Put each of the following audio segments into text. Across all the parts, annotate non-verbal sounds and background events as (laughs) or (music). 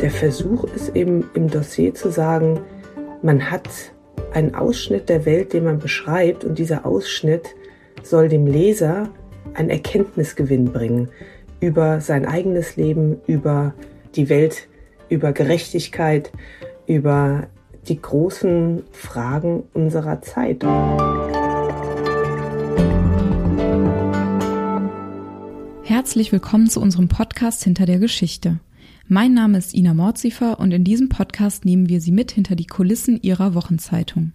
der Versuch ist eben im Dossier zu sagen, man hat einen Ausschnitt der Welt, den man beschreibt und dieser Ausschnitt soll dem Leser einen Erkenntnisgewinn bringen über sein eigenes Leben, über die Welt, über Gerechtigkeit, über die großen Fragen unserer Zeit. Herzlich willkommen zu unserem Podcast Hinter der Geschichte. Mein Name ist Ina Mordzifer und in diesem Podcast nehmen wir Sie mit hinter die Kulissen Ihrer Wochenzeitung.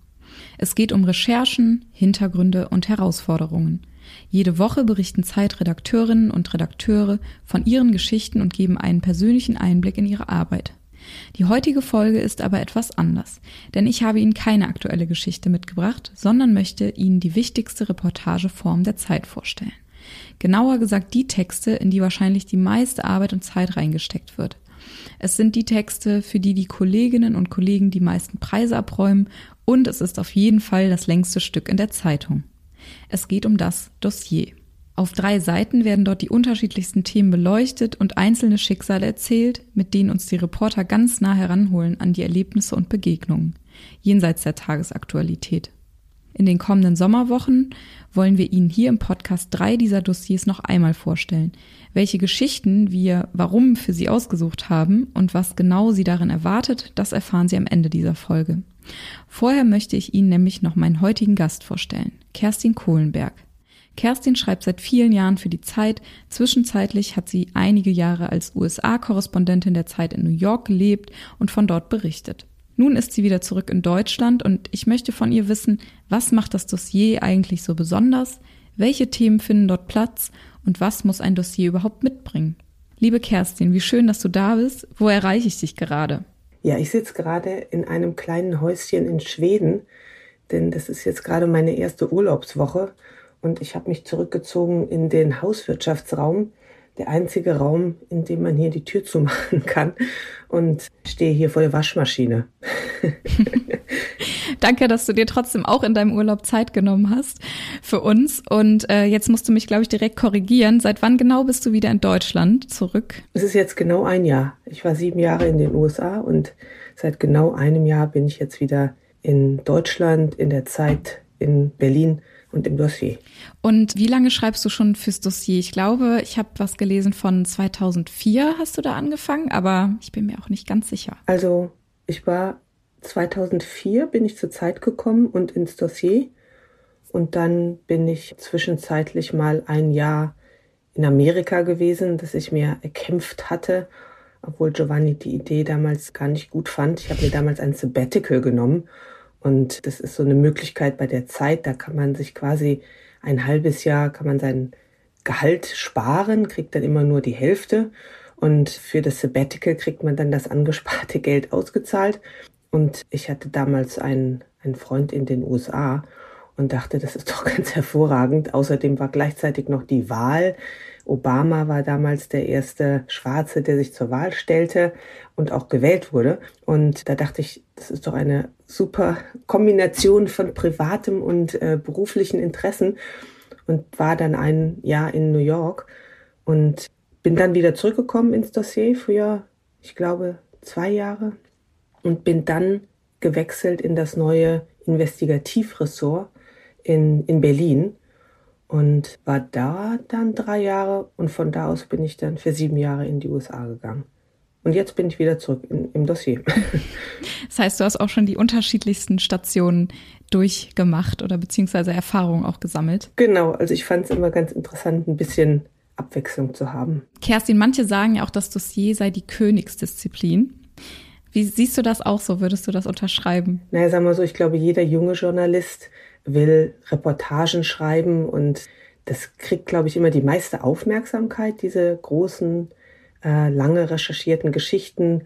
Es geht um Recherchen, Hintergründe und Herausforderungen. Jede Woche berichten Zeitredakteurinnen und Redakteure von ihren Geschichten und geben einen persönlichen Einblick in ihre Arbeit. Die heutige Folge ist aber etwas anders, denn ich habe Ihnen keine aktuelle Geschichte mitgebracht, sondern möchte Ihnen die wichtigste Reportageform der Zeit vorstellen. Genauer gesagt die Texte, in die wahrscheinlich die meiste Arbeit und Zeit reingesteckt wird. Es sind die Texte, für die die Kolleginnen und Kollegen die meisten Preise abräumen und es ist auf jeden Fall das längste Stück in der Zeitung. Es geht um das Dossier. Auf drei Seiten werden dort die unterschiedlichsten Themen beleuchtet und einzelne Schicksale erzählt, mit denen uns die Reporter ganz nah heranholen an die Erlebnisse und Begegnungen, jenseits der Tagesaktualität. In den kommenden Sommerwochen wollen wir Ihnen hier im Podcast drei dieser Dossiers noch einmal vorstellen. Welche Geschichten wir warum für Sie ausgesucht haben und was genau Sie darin erwartet, das erfahren Sie am Ende dieser Folge. Vorher möchte ich Ihnen nämlich noch meinen heutigen Gast vorstellen, Kerstin Kohlenberg. Kerstin schreibt seit vielen Jahren für die Zeit. Zwischenzeitlich hat sie einige Jahre als USA-Korrespondentin der Zeit in New York gelebt und von dort berichtet. Nun ist sie wieder zurück in Deutschland und ich möchte von ihr wissen, was macht das Dossier eigentlich so besonders, welche Themen finden dort Platz und was muss ein Dossier überhaupt mitbringen. Liebe Kerstin, wie schön, dass du da bist. Wo erreiche ich dich gerade? Ja, ich sitze gerade in einem kleinen Häuschen in Schweden, denn das ist jetzt gerade meine erste Urlaubswoche und ich habe mich zurückgezogen in den Hauswirtschaftsraum der einzige Raum, in dem man hier die Tür zumachen kann und stehe hier vor der Waschmaschine. (laughs) Danke, dass du dir trotzdem auch in deinem Urlaub Zeit genommen hast für uns. Und äh, jetzt musst du mich, glaube ich, direkt korrigieren. Seit wann genau bist du wieder in Deutschland zurück? Es ist jetzt genau ein Jahr. Ich war sieben Jahre in den USA und seit genau einem Jahr bin ich jetzt wieder in Deutschland, in der Zeit in Berlin und im Dossier. Und wie lange schreibst du schon fürs Dossier? Ich glaube, ich habe was gelesen von 2004 hast du da angefangen, aber ich bin mir auch nicht ganz sicher. Also ich war 2004 bin ich zur Zeit gekommen und ins Dossier und dann bin ich zwischenzeitlich mal ein Jahr in Amerika gewesen, das ich mir erkämpft hatte, obwohl Giovanni die Idee damals gar nicht gut fand. Ich habe mir damals ein Sabbatical genommen und das ist so eine Möglichkeit bei der Zeit, da kann man sich quasi ein halbes Jahr, kann man sein Gehalt sparen, kriegt dann immer nur die Hälfte. Und für das Sabbatical kriegt man dann das angesparte (laughs) Geld ausgezahlt. Und ich hatte damals einen, einen Freund in den USA und dachte, das ist doch (laughs) ganz hervorragend. Außerdem war gleichzeitig noch die Wahl Obama war damals der erste Schwarze, der sich zur Wahl stellte und auch gewählt wurde. Und da dachte ich, das ist doch eine super Kombination von privatem und äh, beruflichen Interessen und war dann ein Jahr in New York und bin dann wieder zurückgekommen ins Dossier für, ich glaube, zwei Jahre und bin dann gewechselt in das neue Investigativressort in, in Berlin und war da dann drei Jahre und von da aus bin ich dann für sieben Jahre in die USA gegangen. Und jetzt bin ich wieder zurück in, im Dossier. (laughs) Das heißt, du hast auch schon die unterschiedlichsten Stationen durchgemacht oder beziehungsweise Erfahrungen auch gesammelt. Genau, also ich fand es immer ganz interessant, ein bisschen Abwechslung zu haben. Kerstin, manche sagen ja auch, das Dossier sei die Königsdisziplin. Wie siehst du das auch so? Würdest du das unterschreiben? Naja, sagen wir so, ich glaube, jeder junge Journalist will Reportagen schreiben und das kriegt, glaube ich, immer die meiste Aufmerksamkeit, diese großen, äh, lange recherchierten Geschichten.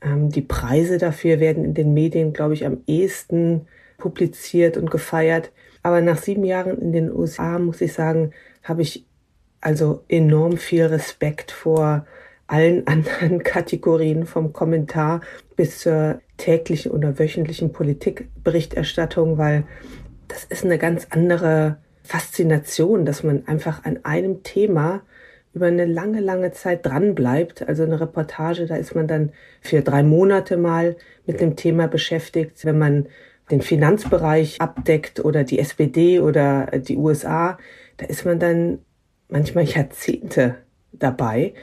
Ähm, die Preise dafür werden in den Medien, glaube ich, am ehesten publiziert und gefeiert. Aber nach sieben Jahren in den USA, muss ich sagen, habe ich also enorm viel Respekt vor allen (laughs) anderen Kategorien vom Kommentar bis zur täglichen oder wöchentlichen Politikberichterstattung, weil das ist eine ganz andere Faszination, dass man einfach an einem Thema über eine lange, lange Zeit dran bleibt. Also eine Reportage, da ist man dann für drei Monate mal mit dem Thema beschäftigt. Wenn man den Finanzbereich abdeckt oder die SPD oder die USA, da ist man dann manchmal Jahrzehnte dabei.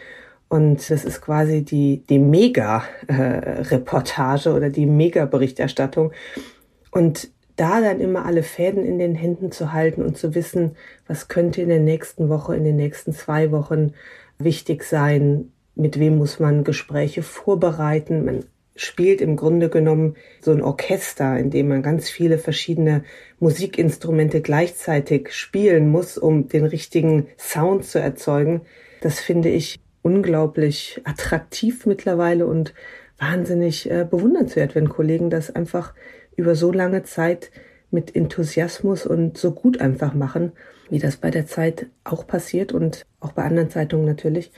Und das ist quasi die, die Mega-Reportage oder die Mega-Berichterstattung. Und da dann immer alle Fäden in den Händen zu halten und zu wissen, was könnte in der nächsten Woche, in den nächsten zwei Wochen wichtig sein, mit wem muss man Gespräche vorbereiten. Man spielt im Grunde genommen so ein Orchester, in dem man ganz viele verschiedene Musikinstrumente gleichzeitig spielen muss, um den richtigen Sound zu erzeugen. Das finde ich unglaublich attraktiv mittlerweile und wahnsinnig äh, bewundernswert, wenn Kollegen das einfach über so lange Zeit mit Enthusiasmus und so gut einfach machen, wie das bei der Zeit auch passiert und auch bei anderen Zeitungen natürlich.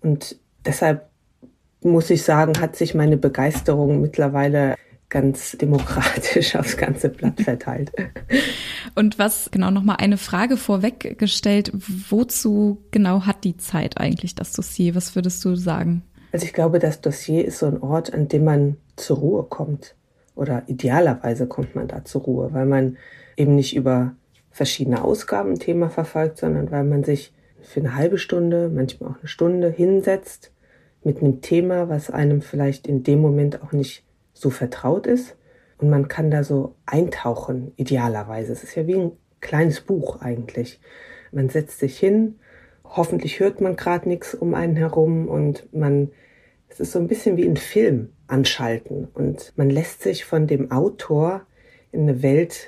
Und deshalb muss ich sagen, hat sich meine Begeisterung mittlerweile ganz demokratisch (laughs) aufs ganze Blatt verteilt. Und was genau nochmal eine Frage vorweggestellt, wozu genau hat die Zeit eigentlich das Dossier? Was würdest du sagen? Also ich glaube, das Dossier ist so ein Ort, an dem man zur Ruhe kommt oder idealerweise kommt man da zur Ruhe, weil man eben nicht über verschiedene Ausgaben ein Thema verfolgt, sondern weil man sich für eine halbe Stunde, manchmal auch eine Stunde hinsetzt mit einem Thema, was einem vielleicht in dem Moment auch nicht so vertraut ist. Und man kann da so eintauchen, idealerweise. Es ist ja wie ein kleines Buch eigentlich. Man setzt sich hin, hoffentlich hört man gerade nichts um einen herum und man, es ist so ein bisschen wie ein Film anschalten. Und man lässt sich von dem Autor in eine Welt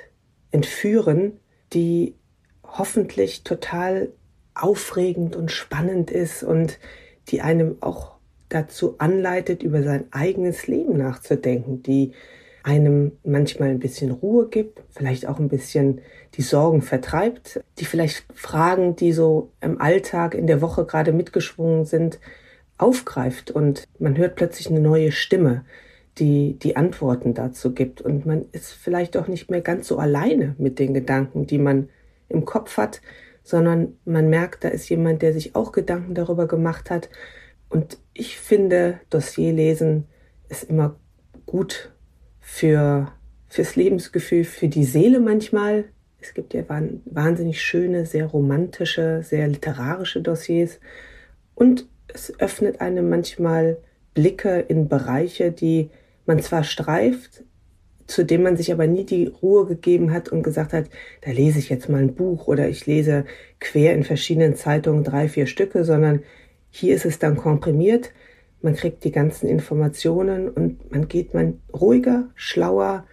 entführen, die hoffentlich total aufregend und spannend ist und die einem auch dazu anleitet, über sein eigenes Leben nachzudenken, die einem manchmal ein bisschen Ruhe gibt, vielleicht auch ein bisschen die Sorgen vertreibt, die vielleicht Fragen, die so im Alltag in der Woche gerade mitgeschwungen sind, aufgreift und man hört plötzlich eine neue Stimme, die die Antworten dazu gibt und man ist vielleicht auch nicht mehr ganz so alleine mit den Gedanken, die man im Kopf hat, sondern man merkt, da ist jemand, der sich auch Gedanken darüber gemacht hat. Und ich finde, Dossierlesen ist immer gut für, fürs Lebensgefühl, für die Seele manchmal. Es gibt ja wahnsinnig schöne, sehr romantische, sehr literarische Dossiers. Und es öffnet einem manchmal Blicke in Bereiche, die man zwar streift, zu dem man sich aber nie die Ruhe gegeben hat und gesagt hat, da lese ich jetzt mal ein Buch oder ich lese quer in verschiedenen Zeitungen drei, vier Stücke, sondern hier ist es dann komprimiert. Man kriegt die ganzen Informationen und man geht man ruhiger, schlauer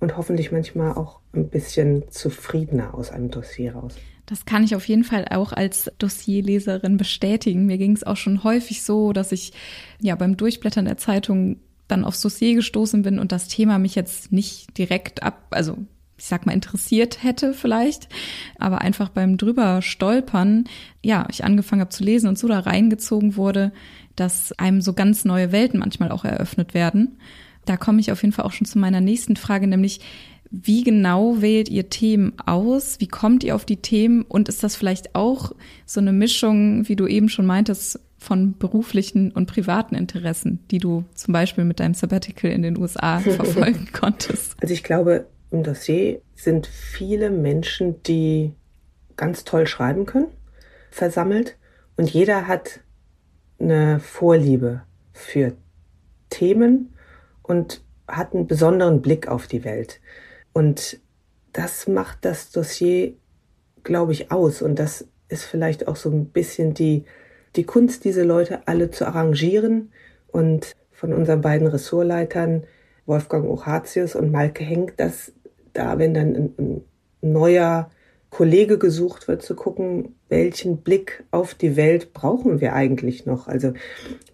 und hoffentlich manchmal auch ein bisschen zufriedener aus einem Dossier raus. Das kann ich auf jeden Fall auch als Dossierleserin bestätigen. Mir ging es auch schon häufig so, dass ich ja beim Durchblättern der Zeitung dann aufs Dossier gestoßen bin und das Thema mich jetzt nicht direkt ab, also ich sag mal, interessiert hätte vielleicht, aber einfach beim drüber stolpern, ja, ich angefangen habe zu lesen und so da reingezogen wurde, dass einem so ganz neue Welten manchmal auch eröffnet werden. Da komme ich auf jeden Fall auch schon zu meiner nächsten Frage, nämlich wie genau wählt ihr Themen aus? Wie kommt ihr auf die Themen? Und ist das vielleicht auch so eine Mischung, wie du eben schon meintest, von beruflichen und privaten Interessen, die du zum Beispiel mit deinem Sabbatical in den USA (laughs) verfolgen konntest? Also ich glaube, im Dossier sind viele Menschen, die ganz toll schreiben können, versammelt. Und jeder hat eine Vorliebe für Themen und hat einen besonderen Blick auf die Welt. Und das macht das Dossier, glaube ich, aus. Und das ist vielleicht auch so ein bisschen die, die Kunst, diese Leute alle zu arrangieren. Und von unseren beiden Ressortleitern, Wolfgang Ochatius und Malke Henk, dass da, wenn dann ein, ein neuer Kollege gesucht wird, zu gucken, welchen Blick auf die Welt brauchen wir eigentlich noch. Also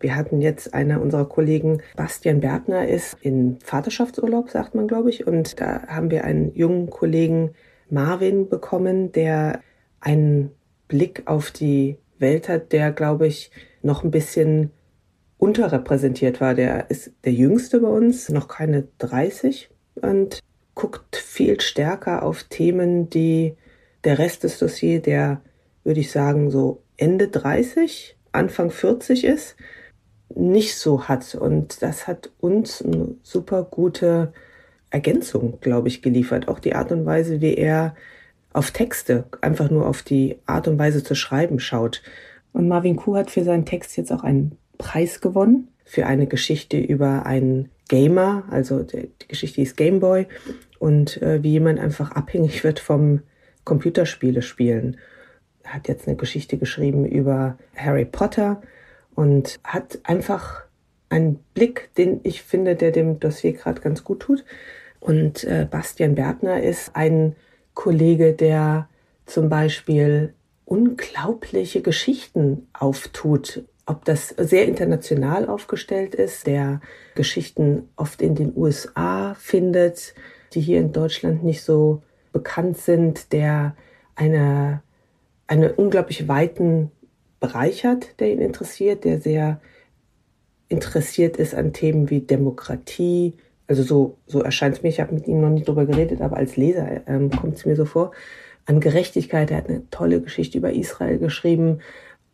wir hatten jetzt einer unserer Kollegen, Bastian Bergner, ist in Vaterschaftsurlaub, sagt man, glaube ich. Und da haben wir einen jungen Kollegen Marvin bekommen, der einen Blick auf die Welt hat, der, glaube ich, noch ein bisschen unterrepräsentiert war. Der ist der jüngste bei uns, noch keine 30 und guckt viel stärker auf Themen, die der Rest des Dossiers, der würde ich sagen, so Ende 30, Anfang 40 ist, nicht so hat. Und das hat uns eine super gute Ergänzung, glaube ich, geliefert. Auch die Art und Weise, wie er auf Texte, einfach nur auf die Art und Weise zu schreiben schaut. Und Marvin Kuh hat für seinen Text jetzt auch einen Preis gewonnen für eine Geschichte über einen Gamer, also die, Geschichte ist Gameboy und äh, wie jemand einfach abhängig wird vom Computerspiele spielen. Er hat jetzt eine Geschichte geschrieben über Harry Potter und hat einfach einen Blick, den ich finde, der dem Dossier gerade ganz gut tut. Und äh, Bastian Bertner ist ein Kollege, der zum Beispiel unglaubliche Geschichten auftut. Ob das sehr international aufgestellt ist, der Geschichten oft in den USA findet, die hier in Deutschland nicht so bekannt sind, der eine, eine unglaublich weiten Bereich hat, der ihn interessiert, der sehr interessiert ist an Themen wie Demokratie. Also so, so erscheint es mir, ich habe mit ihm noch nicht drüber geredet, aber als Leser ähm, kommt es mir so vor. An Gerechtigkeit, er hat eine tolle Geschichte über Israel geschrieben.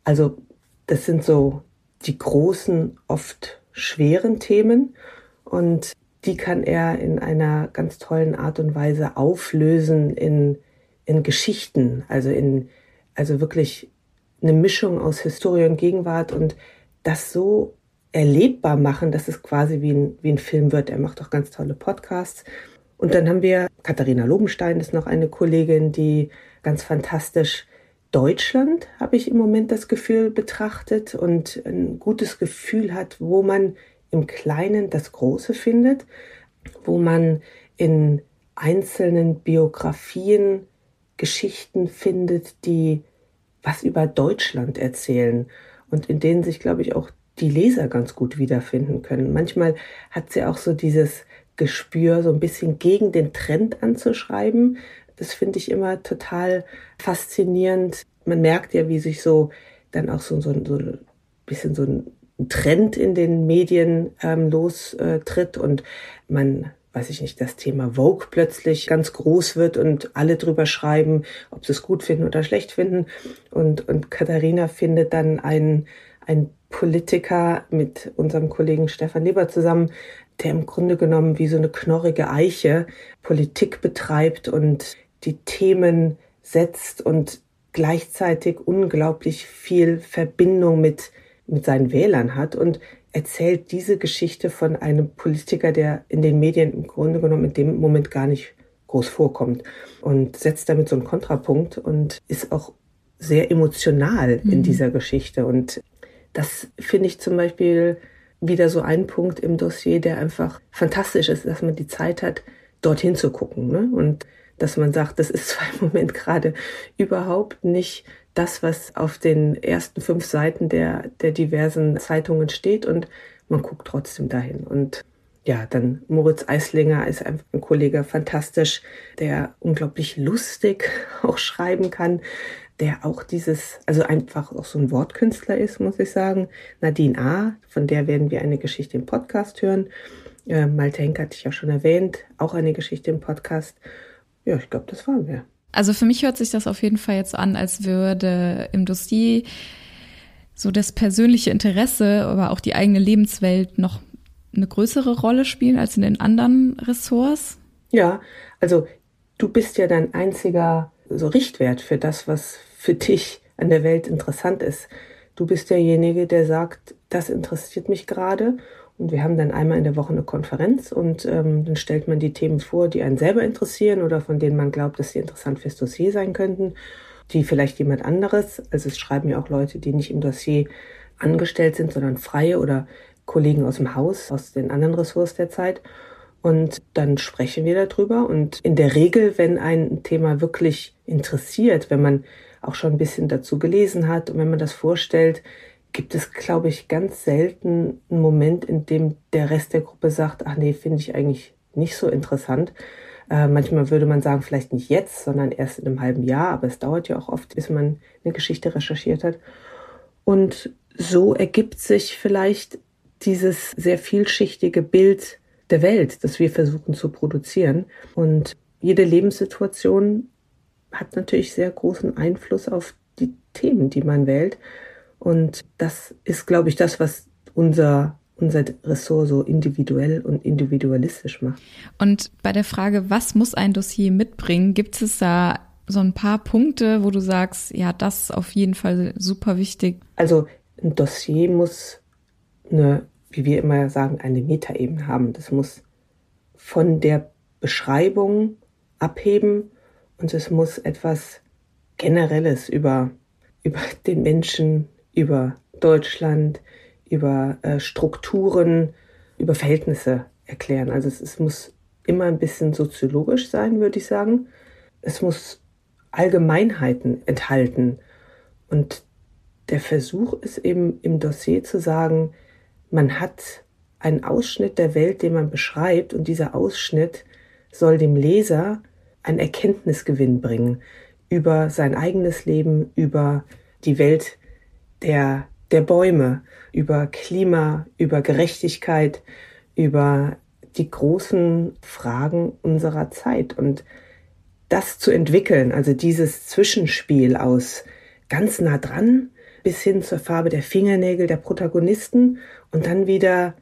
Also das sind so die großen, oft schweren Themen und die kann er in einer ganz tollen Art und Weise auflösen in, in Geschichten, also in, also wirklich eine Mischung aus Historie und Gegenwart und das so erlebbar machen, dass es quasi wie ein, wie ein Film wird. Er macht auch ganz tolle Podcasts. Und dann haben wir, Katharina Lobenstein ist noch eine Kollegin, die ganz fantastisch Deutschland, habe ich im Moment das Gefühl, betrachtet und ein gutes Gefühl hat, wo man im Kleinen das Große findet, wo man in einzelnen Biografien Geschichten findet, die was über Deutschland erzählen und in denen sich, glaube ich, auch die Leser ganz gut wiederfinden können. Manchmal hat sie auch so dieses Gespür, so ein bisschen gegen den Trend anzuschreiben. Das finde ich immer total faszinierend. Man merkt ja, wie sich so dann auch so, so, so ein bisschen so ein Trend in den Medien ähm, lostritt und man weiß ich nicht, das Thema Vogue plötzlich ganz groß wird und alle drüber schreiben, ob sie es gut finden oder schlecht finden. Und, und Katharina findet dann einen, einen Politiker mit unserem Kollegen Stefan Leber zusammen, der im Grunde genommen wie so eine knorrige Eiche Politik betreibt und die Themen setzt und gleichzeitig unglaublich viel Verbindung mit, mit seinen Wählern hat und erzählt diese Geschichte von einem Politiker, der in den Medien im Grunde genommen in dem Moment gar nicht groß vorkommt und setzt damit so einen Kontrapunkt und ist auch sehr emotional mhm. in dieser Geschichte. Und das finde ich zum Beispiel wieder so ein Punkt im Dossier, der einfach fantastisch ist, dass man die Zeit hat, dorthin zu gucken. Ne? Und dass man sagt, das ist zwar (laughs) im Moment gerade überhaupt nicht das, was auf den ersten fünf Seiten der, der diversen Zeitungen steht und man guckt trotzdem dahin. Und ja, dann Moritz Eislinger ist ein, Kollege, fantastisch, der unglaublich lustig (laughs) auch schreiben kann, der auch dieses, also einfach auch so ein Wortkünstler ist, muss ich sagen. Nadine A., von der werden wir eine Geschichte im Podcast hören. Äh, Malte Henk hatte ich ja schon erwähnt, auch eine Geschichte im Podcast. Ja, ich glaube, das waren wir. Also für mich hört sich das auf jeden Fall jetzt an, als würde im Dossier so das persönliche Interesse, aber auch die eigene Lebenswelt noch eine größere Rolle spielen als in den anderen Ressorts? Ja, also du bist ja dein einziger so Richtwert für das, was für dich an der Welt interessant ist. Du bist derjenige, der sagt, das interessiert mich gerade und wir haben dann einmal in der Woche eine Konferenz und ähm, dann stellt man die Themen vor, die einen selber interessieren oder von denen man glaubt, dass sie interessant fürs Dossier sein könnten, die vielleicht jemand anderes, also es schreiben ja auch Leute, die nicht im Dossier angestellt sind, sondern freie oder Kollegen aus dem Haus, aus den anderen Ressorts der Zeit. Und dann sprechen wir darüber. Und in der Regel, wenn ein Thema wirklich interessiert, wenn man auch schon ein bisschen dazu gelesen hat und wenn man das vorstellt, gibt es, glaube ich, ganz selten einen Moment, in dem der Rest der Gruppe sagt, ach nee, finde ich eigentlich nicht so interessant. Äh, manchmal würde man sagen, vielleicht nicht jetzt, sondern erst in einem halben Jahr, aber es dauert ja auch oft, bis man eine Geschichte recherchiert hat. Und so ergibt sich vielleicht dieses sehr vielschichtige Bild der Welt, das wir versuchen zu produzieren. Und jede Lebenssituation hat natürlich sehr großen Einfluss auf die Themen, die man wählt. Und das ist, glaube ich, das, was unser unser Ressort so individuell und individualistisch macht. Und bei der Frage, was muss ein Dossier mitbringen, gibt es da so ein paar Punkte, wo du sagst, ja, das ist auf jeden Fall super wichtig? Also ein Dossier muss eine, wie wir immer sagen, eine Metaebene haben. Das muss von der Beschreibung abheben und es muss etwas Generelles über, über den Menschen, über Deutschland, über äh, Strukturen, über Verhältnisse erklären. Also es, es muss immer ein bisschen soziologisch sein, würde ich sagen. Es muss Allgemeinheiten enthalten. Und der Versuch ist eben im Dossier zu sagen, man hat einen Ausschnitt der Welt, den man beschreibt, und dieser Ausschnitt soll dem Leser einen Erkenntnisgewinn bringen über sein eigenes Leben, über die Welt der der Bäume, über Klima, über Gerechtigkeit, über die großen Fragen unserer Zeit. Und das zu entwickeln, also dieses Zwischenspiel aus ganz nah dran bis hin zur Farbe der Fingernägel der Protagonisten und dann wieder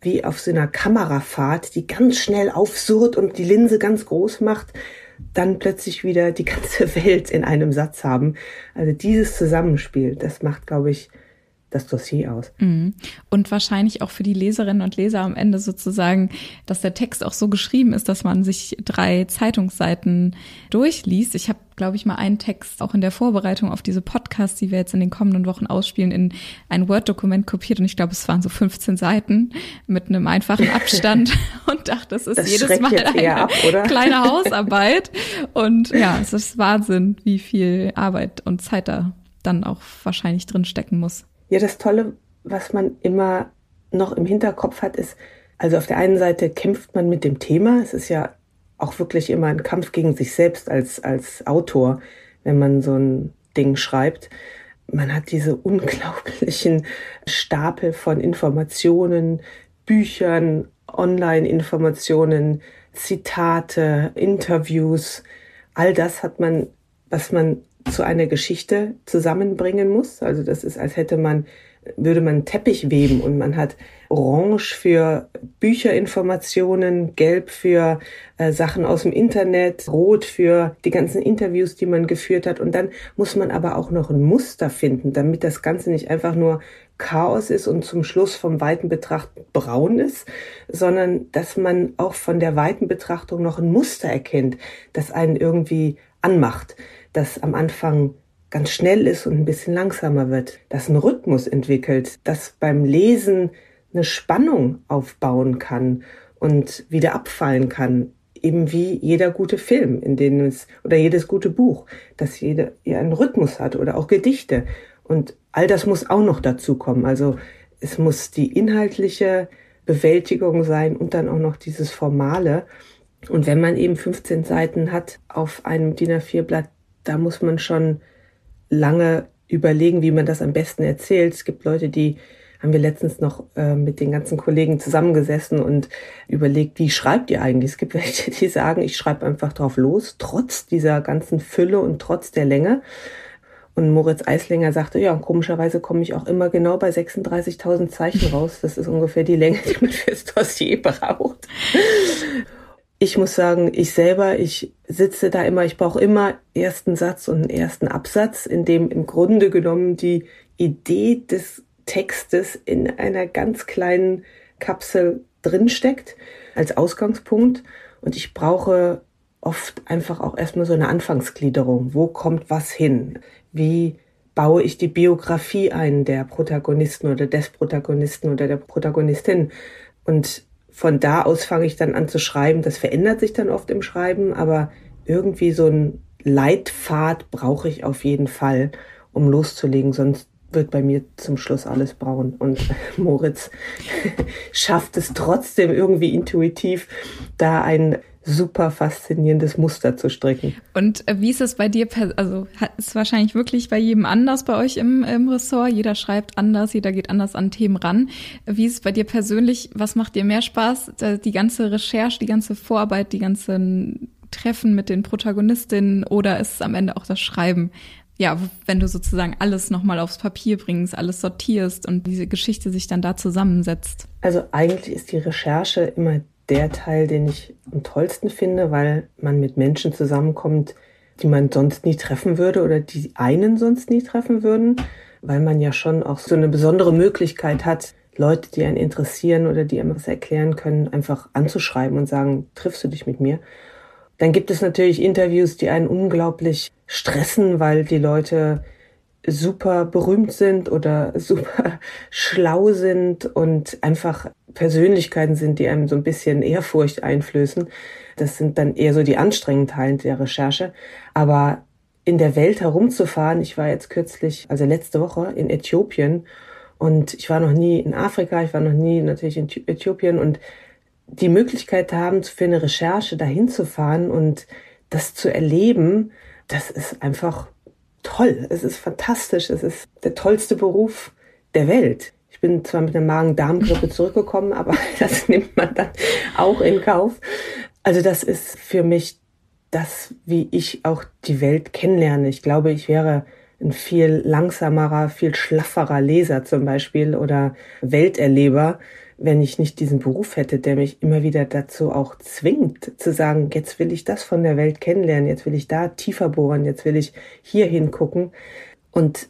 wie auf so einer Kamerafahrt, die ganz schnell aufsurrt und die Linse ganz groß macht, dann plötzlich wieder die ganze (laughs) Welt in einem Satz haben. Also dieses Zusammenspiel, das macht, glaube ich, das Dossier aus. Mhm. Und wahrscheinlich auch für die Leserinnen und Leser am Ende sozusagen, dass der Text auch so geschrieben ist, dass man sich drei Zeitungsseiten durchliest. Ich habe, glaube ich, mal einen Text auch in der Vorbereitung auf diese Podcasts, die wir jetzt in den kommenden Wochen ausspielen, in ein Word-Dokument kopiert und ich glaube, es waren so 15 Seiten mit einem einfachen (laughs) Abstand und dachte, das ist das jedes Mal eine ab, kleine (laughs) Hausarbeit. Und ja, es ist Wahnsinn, wie viel Arbeit und Zeit da dann auch wahrscheinlich drin stecken muss. Ja, das Tolle, was man immer noch im Hinterkopf hat, ist, also auf der einen Seite kämpft man mit dem Thema. Es ist ja auch wirklich immer ein Kampf gegen sich selbst als, als Autor, wenn man so ein Ding schreibt. Man hat diese unglaublichen Stapel von Informationen, Büchern, Online-Informationen, Zitate, Interviews. All das hat man, was man zu einer Geschichte zusammenbringen muss. Also das ist, als hätte man, würde man Teppich weben und man hat Orange für Bücherinformationen, Gelb für äh, Sachen aus dem Internet, Rot für die ganzen Interviews, die man geführt hat. Und dann muss man aber auch noch ein Muster finden, damit das Ganze nicht einfach nur Chaos ist und zum Schluss vom weiten Betrachten braun ist, sondern dass man auch von der weiten Betrachtung noch ein Muster erkennt, das einen irgendwie anmacht das am Anfang ganz schnell ist und ein bisschen langsamer wird, das einen Rhythmus entwickelt, das beim Lesen eine Spannung aufbauen kann und wieder abfallen kann, eben wie jeder gute Film, in dem es oder jedes gute Buch, dass jeder ja einen Rhythmus hat oder auch Gedichte und all das muss auch noch dazu kommen. Also es muss die inhaltliche Bewältigung sein und dann auch noch dieses formale. Und wenn man eben 15 Seiten hat auf einem DIN A4 Blatt, da muss man schon lange überlegen, wie man das am besten erzählt. Es gibt Leute, die haben wir letztens noch äh, mit den ganzen Kollegen zusammengesessen und überlegt, wie schreibt ihr eigentlich? Es gibt (laughs) welche, die sagen, ich schreibe einfach drauf los, trotz dieser ganzen Fülle und trotz der Länge. Und Moritz Eislinger sagte, ja, und komischerweise komme ich auch immer genau bei 36.000 Zeichen raus. Das ist ungefähr die Länge, die man (laughs) fürs Dossier braucht ich muss sagen, ich selber, ich sitze da immer, ich brauche immer ersten Satz und einen ersten Absatz, in dem im Grunde genommen die Idee des Textes in einer ganz kleinen Kapsel drinsteckt als Ausgangspunkt. Und ich brauche oft einfach auch erstmal so eine Anfangsgliederung. Wo kommt was hin? Wie baue ich die Biografie ein der Protagonisten oder des Protagonisten oder der Protagonistin? Und von da aus fange ich dann an zu schreiben. Das verändert sich dann oft im Schreiben, aber irgendwie so ein Leitpfad brauche ich auf jeden Fall, um loszulegen, sonst wird bei mir zum Schluss alles braun. Und (laughs) Moritz (laughs) schafft es trotzdem irgendwie intuitiv, da ein super faszinierendes Muster zu stricken. Und äh, wie ist es bei dir? Also ist wahrscheinlich wirklich bei jedem anders bei euch im, im Ressort. Jeder schreibt anders, jeder geht anders an Themen ran. Wie ist es bei dir persönlich? Was macht dir mehr Spaß? Die ganze Recherche, die ganze Vorarbeit, die ganzen Treffen mit den Protagonistinnen oder ist es am Ende auch das Schreiben, ja, wenn du sozusagen alles nochmal aufs Papier bringst, alles sortierst und diese Geschichte sich dann da zusammensetzt? Also eigentlich ist die Recherche immer der Teil, den ich am tollsten finde, weil man mit Menschen zusammenkommt, die man sonst nie treffen würde oder die einen sonst nie treffen würden, weil man ja schon auch so eine besondere Möglichkeit hat, Leute, die einen interessieren oder die einem was erklären können, einfach anzuschreiben und sagen, triffst du dich mit mir? Dann gibt es natürlich Interviews, die einen unglaublich stressen, weil die Leute super berühmt sind oder (laughs) super schlau sind und einfach Persönlichkeiten sind, die einem so ein bisschen Ehrfurcht einflößen. Das sind dann eher so die anstrengenden Teile der Recherche. Aber in der Welt herumzufahren, ich war jetzt kürzlich, also letzte Woche in Äthiopien und ich war noch nie in Afrika, ich war noch nie natürlich in Äthiopien und die Möglichkeit haben, für eine Recherche dahin zu fahren und das zu erleben, das ist einfach toll. Es ist fantastisch. Es ist der tollste Beruf der Welt. Bin zwar mit einer Magen-Darm-Grippe zurückgekommen, (laughs) aber das nimmt man dann auch in Kauf. Also das ist für mich das, wie ich auch die Welt kennenlerne. Ich glaube, ich wäre ein viel langsamerer, viel schlafferer Leser zum Beispiel oder Welterleber, wenn ich nicht diesen Beruf hätte, der mich immer wieder dazu auch zwingt, zu sagen, jetzt will ich das von der Welt kennenlernen, jetzt will ich da tiefer bohren, jetzt will ich hier hingucken. Und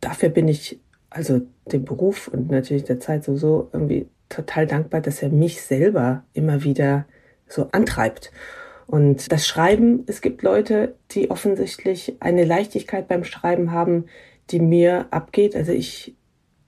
dafür bin ich also dem Beruf und natürlich der Zeit sowieso irgendwie total dankbar, dass er mich selber immer wieder so antreibt. Und das Schreiben, es gibt Leute, die offensichtlich eine Leichtigkeit beim Schreiben haben, die mir abgeht. Also ich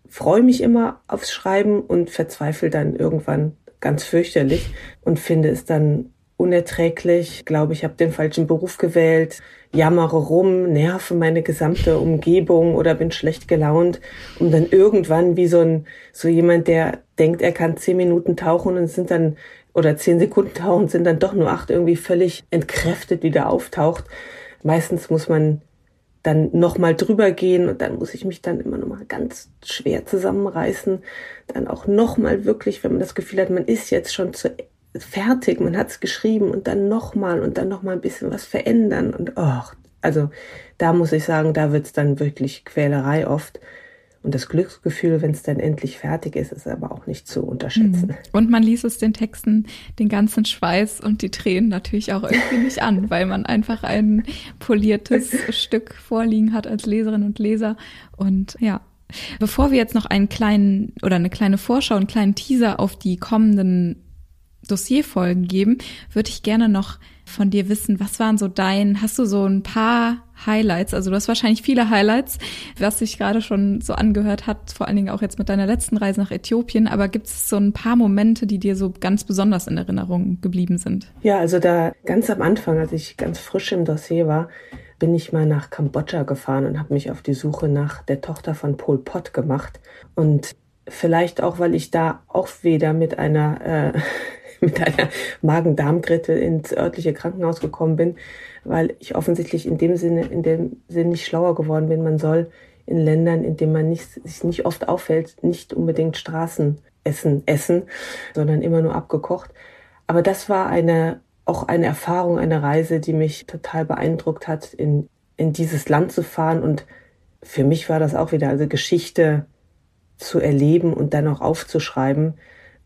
freue mich immer aufs Schreiben und verzweifle dann irgendwann ganz fürchterlich und finde es dann unerträglich. Glaube ich, habe den falschen Beruf gewählt, jammere rum, nerve meine gesamte Umgebung oder bin schlecht gelaunt, um dann irgendwann wie so ein so jemand, der denkt, er kann zehn Minuten tauchen und sind dann oder zehn Sekunden (laughs) tauchen, sind dann doch nur acht irgendwie völlig entkräftet wieder auftaucht. Meistens muss man dann nochmal drüber gehen und dann muss ich mich dann immer nochmal ganz schwer zusammenreißen. Dann auch nochmal wirklich, wenn man das Gefühl hat, man ist jetzt schon zu fertig, man hat es geschrieben und dann nochmal und dann nochmal ein bisschen was verändern und oh, also da muss ich sagen, da wird's dann wirklich Quälerei oft. Und das Glücksgefühl, wenn es dann endlich fertig ist, ist aber auch nicht zu unterschätzen. Hm. Und man liest es den Texten den ganzen Schweiß und die Tränen natürlich auch irgendwie nicht an, (laughs) weil man einfach ein poliertes (laughs) Stück vorliegen hat als Leserin und Leser. Und ja, bevor wir jetzt noch einen kleinen oder eine kleine Vorschau, einen kleinen Teaser auf die kommenden Dossierfolgen geben, würde ich gerne noch von dir wissen, was waren so dein, hast du so ein paar Highlights, also du hast wahrscheinlich viele Highlights, was sich gerade schon so angehört hat, vor allen Dingen auch jetzt mit deiner letzten Reise nach Äthiopien, aber gibt es so ein paar Momente, die dir so ganz besonders in Erinnerung geblieben sind? Ja, also da ganz am Anfang, als ich ganz frisch im Dossier war, bin ich mal nach Kambodscha gefahren und habe mich auf die Suche nach der Tochter von Pol Pot gemacht. Und vielleicht auch, weil ich da auch wieder mit einer äh, mit einer Magen-Darm-Grippe ins örtliche Krankenhaus gekommen bin, weil ich offensichtlich in dem Sinne, in dem Sinne nicht schlauer geworden bin. Man soll in Ländern, in denen man nicht, sich nicht oft auffällt, nicht unbedingt Straßenessen essen, sondern immer nur abgekocht. Aber das war eine, auch eine Erfahrung, eine Reise, die mich total beeindruckt hat, in, in dieses Land zu fahren. Und für mich war das auch wieder, also Geschichte zu erleben und dann auch aufzuschreiben.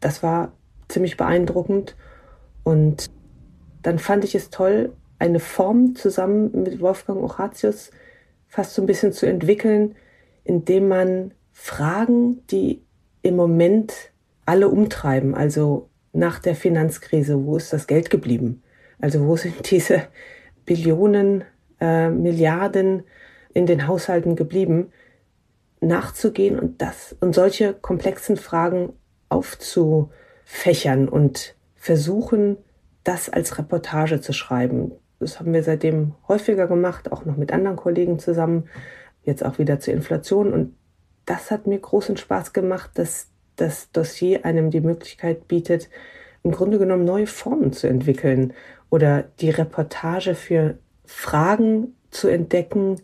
Das war ziemlich beeindruckend. Und dann fand ich es toll, eine Form zusammen mit Wolfgang Horatius fast so ein bisschen zu entwickeln, indem man Fragen, die im Moment alle umtreiben, also nach der Finanzkrise, wo ist das Geld geblieben? Also wo sind diese Billionen, äh, Milliarden in den Haushalten geblieben? Nachzugehen und das und solche komplexen Fragen aufzu fächern und versuchen, das als Reportage zu schreiben. Das haben wir seitdem häufiger gemacht, auch noch mit anderen Kollegen zusammen, jetzt auch wieder zur Inflation. Und das hat mir großen Spaß gemacht, dass das Dossier einem die Möglichkeit bietet, im Grunde genommen neue Formen zu entwickeln oder die Reportage für Fragen zu entdecken,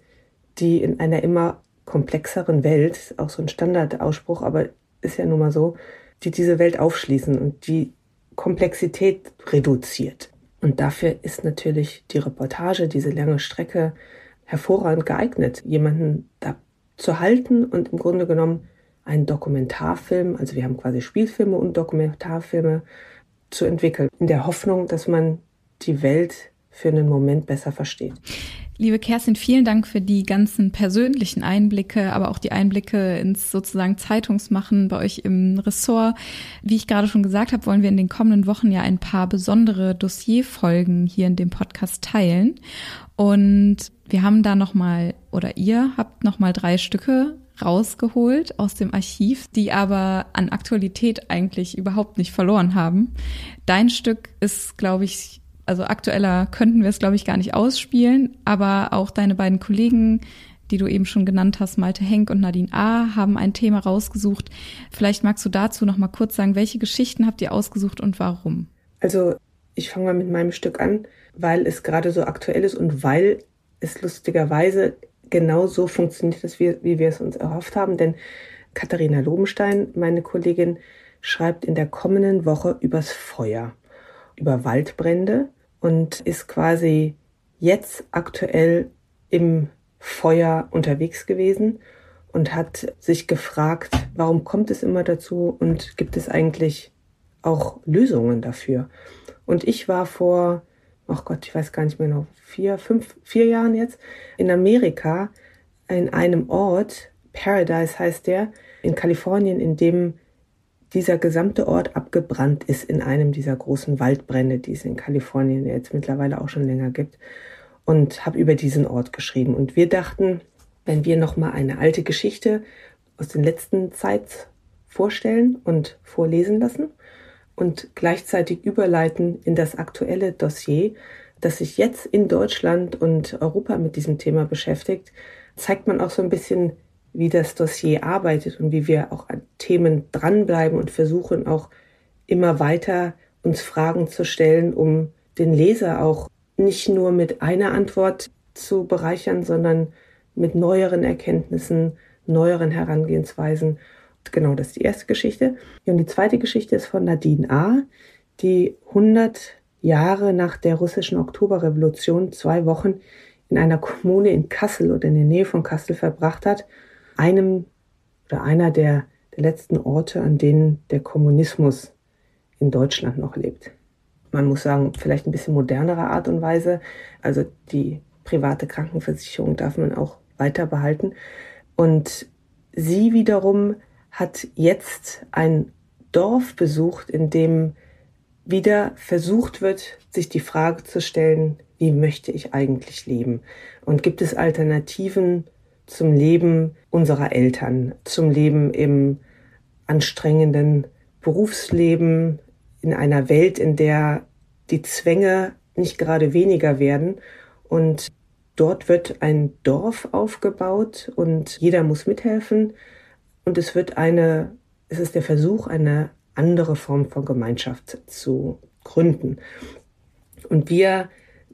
die in einer immer komplexeren Welt, auch so ein Standardausspruch, aber ist ja nun mal so, die diese Welt aufschließen und die Komplexität reduziert. Und dafür ist natürlich die Reportage, diese lange Strecke hervorragend geeignet, jemanden da zu halten und im Grunde genommen einen Dokumentarfilm, also wir haben quasi Spielfilme und Dokumentarfilme zu entwickeln, in der Hoffnung, dass man die Welt für einen Moment besser versteht. Liebe Kerstin, vielen Dank für die ganzen persönlichen Einblicke, aber auch die Einblicke ins sozusagen Zeitungsmachen bei euch im Ressort. Wie ich gerade schon gesagt habe, wollen wir in den kommenden Wochen ja ein paar besondere Dossierfolgen hier in dem Podcast teilen. Und wir haben da nochmal, oder ihr habt nochmal drei Stücke rausgeholt aus dem Archiv, die aber an Aktualität eigentlich überhaupt nicht verloren haben. Dein Stück ist, glaube ich, also aktueller könnten wir es, glaube ich, gar nicht ausspielen, aber auch deine beiden Kollegen, die du eben schon genannt hast, Malte Henk und Nadine A., haben ein Thema rausgesucht. Vielleicht magst du dazu noch mal kurz sagen, welche Geschichten habt ihr ausgesucht und warum? Also ich fange mal mit meinem Stück an, weil es gerade so aktuell ist und weil es lustigerweise genau so funktioniert, wie wir es uns erhofft haben. Denn Katharina Lobenstein, meine Kollegin, schreibt in der kommenden Woche übers Feuer, über Waldbrände und ist quasi jetzt aktuell im Feuer unterwegs gewesen und hat sich gefragt, warum kommt es immer dazu und gibt es eigentlich auch Lösungen dafür? Und ich war vor ach oh Gott, ich weiß gar nicht mehr noch, vier, fünf, vier Jahren jetzt, in Amerika, in einem Ort, Paradise heißt der, in Kalifornien, in dem dieser gesamte Ort abgebrannt ist in einem dieser großen Waldbrände, die es in Kalifornien jetzt mittlerweile auch schon länger gibt. Und habe über diesen Ort geschrieben. Und wir dachten, wenn wir nochmal eine alte Geschichte aus den letzten Zeit vorstellen und vorlesen lassen, und gleichzeitig überleiten in das aktuelle Dossier, das sich jetzt in Deutschland und Europa mit diesem Thema beschäftigt, zeigt man auch so ein bisschen, wie das Dossier arbeitet und wie wir auch an Themen dranbleiben und versuchen auch immer weiter uns Fragen zu stellen, um den Leser auch nicht nur mit einer Antwort zu bereichern, sondern mit neueren Erkenntnissen, neueren Herangehensweisen Genau, das ist die erste Geschichte. Und die zweite Geschichte ist von Nadine A., die 100 Jahre nach der russischen Oktoberrevolution zwei Wochen in einer Kommune in Kassel oder in der Nähe von Kassel verbracht hat, einem oder einer der, der letzten Orte, an denen der Kommunismus in Deutschland noch lebt. Man muss sagen, vielleicht ein bisschen modernere Art und Weise. Also die private Krankenversicherung darf man auch weiter behalten. Und sie wiederum hat jetzt ein Dorf besucht, in dem wieder versucht wird, sich die Frage zu stellen, wie möchte ich eigentlich leben? Und gibt es Alternativen zum Leben unserer Eltern, zum Leben im anstrengenden Berufsleben, in einer Welt, in der die Zwänge nicht gerade weniger werden. Und dort wird ein Dorf aufgebaut und jeder muss mithelfen. Und es wird eine, es ist der Versuch, eine andere Form von Gemeinschaft zu gründen. Und wir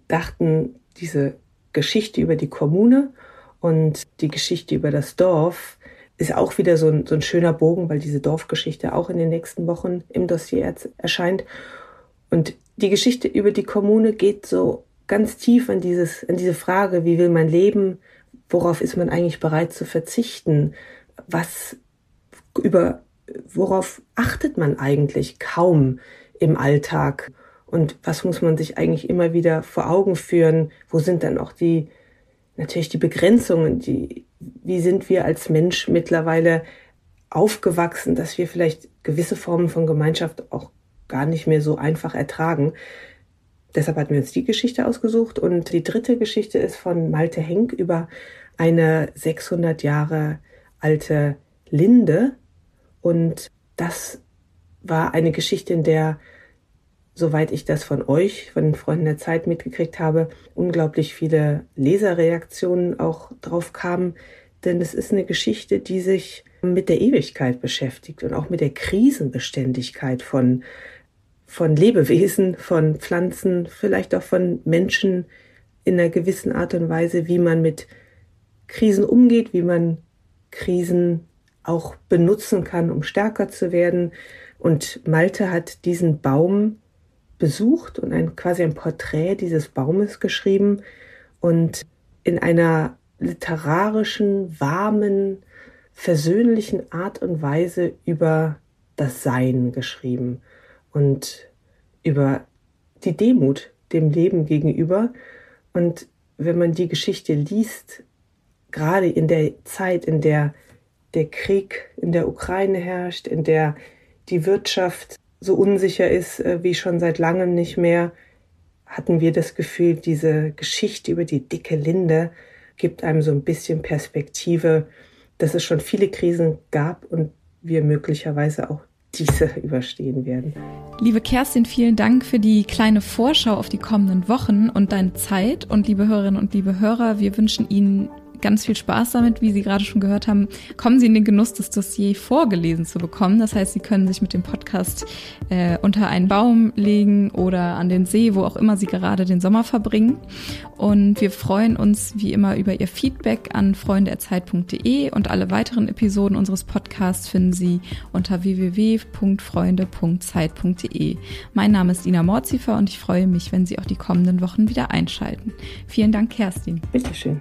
dachten, diese Geschichte über die Kommune und die Geschichte über das Dorf ist auch wieder so ein, so ein schöner Bogen, weil diese Dorfgeschichte auch in den nächsten Wochen im Dossier erscheint. Und die Geschichte über die Kommune geht so ganz tief an dieses, an diese Frage, wie will man leben? Worauf ist man eigentlich bereit zu verzichten? was über worauf achtet man eigentlich kaum im Alltag und was muss man sich eigentlich immer wieder vor Augen führen? Wo sind dann auch die natürlich die Begrenzungen, die wie sind wir als Mensch mittlerweile aufgewachsen, dass wir vielleicht gewisse Formen von Gemeinschaft auch gar nicht mehr so einfach ertragen. Deshalb hatten wir uns die Geschichte ausgesucht und die dritte Geschichte ist von Malte Henk über eine 600 Jahre alte Linde. Und das war eine Geschichte, in der, soweit ich das von euch, von den Freunden der Zeit mitgekriegt habe, unglaublich viele Leserreaktionen auch drauf kamen. Denn es ist eine Geschichte, die sich mit der Ewigkeit beschäftigt und auch mit der Krisenbeständigkeit von, von Lebewesen, von Pflanzen, vielleicht auch von Menschen in einer gewissen Art und Weise, wie man mit Krisen umgeht, wie man Krisen auch benutzen kann, um stärker zu werden. Und Malte hat diesen Baum besucht und ein, quasi ein Porträt dieses Baumes geschrieben. Und in einer literarischen, warmen, versöhnlichen Art und Weise über das Sein geschrieben und über die Demut dem Leben gegenüber. Und wenn man die Geschichte liest, gerade in der Zeit, in der der Krieg in der Ukraine herrscht, in der die Wirtschaft so unsicher ist äh, wie schon seit langem nicht mehr, hatten wir das Gefühl, diese Geschichte über die dicke Linde gibt einem so ein bisschen Perspektive, dass es schon viele Krisen gab und wir möglicherweise auch diese (laughs) überstehen werden. Liebe Kerstin, vielen Dank für die kleine Vorschau auf die kommenden Wochen und deine Zeit. Und liebe Hörerinnen und liebe Hörer, wir wünschen Ihnen ganz viel Spaß damit, wie Sie gerade schon gehört haben, kommen Sie in den Genuss, das Dossier vorgelesen zu bekommen. Das heißt, Sie können sich mit dem Podcast äh, unter einen Baum legen oder an den See, wo auch immer Sie gerade den Sommer verbringen. Und wir freuen uns wie immer über Ihr Feedback an freunde.zeit.de und alle weiteren Episoden unseres Podcasts finden Sie unter www.freunde.zeit.de. Mein Name ist Ina Morzifer und ich freue mich, wenn Sie auch die kommenden Wochen wieder einschalten. Vielen Dank, Kerstin. Bitteschön.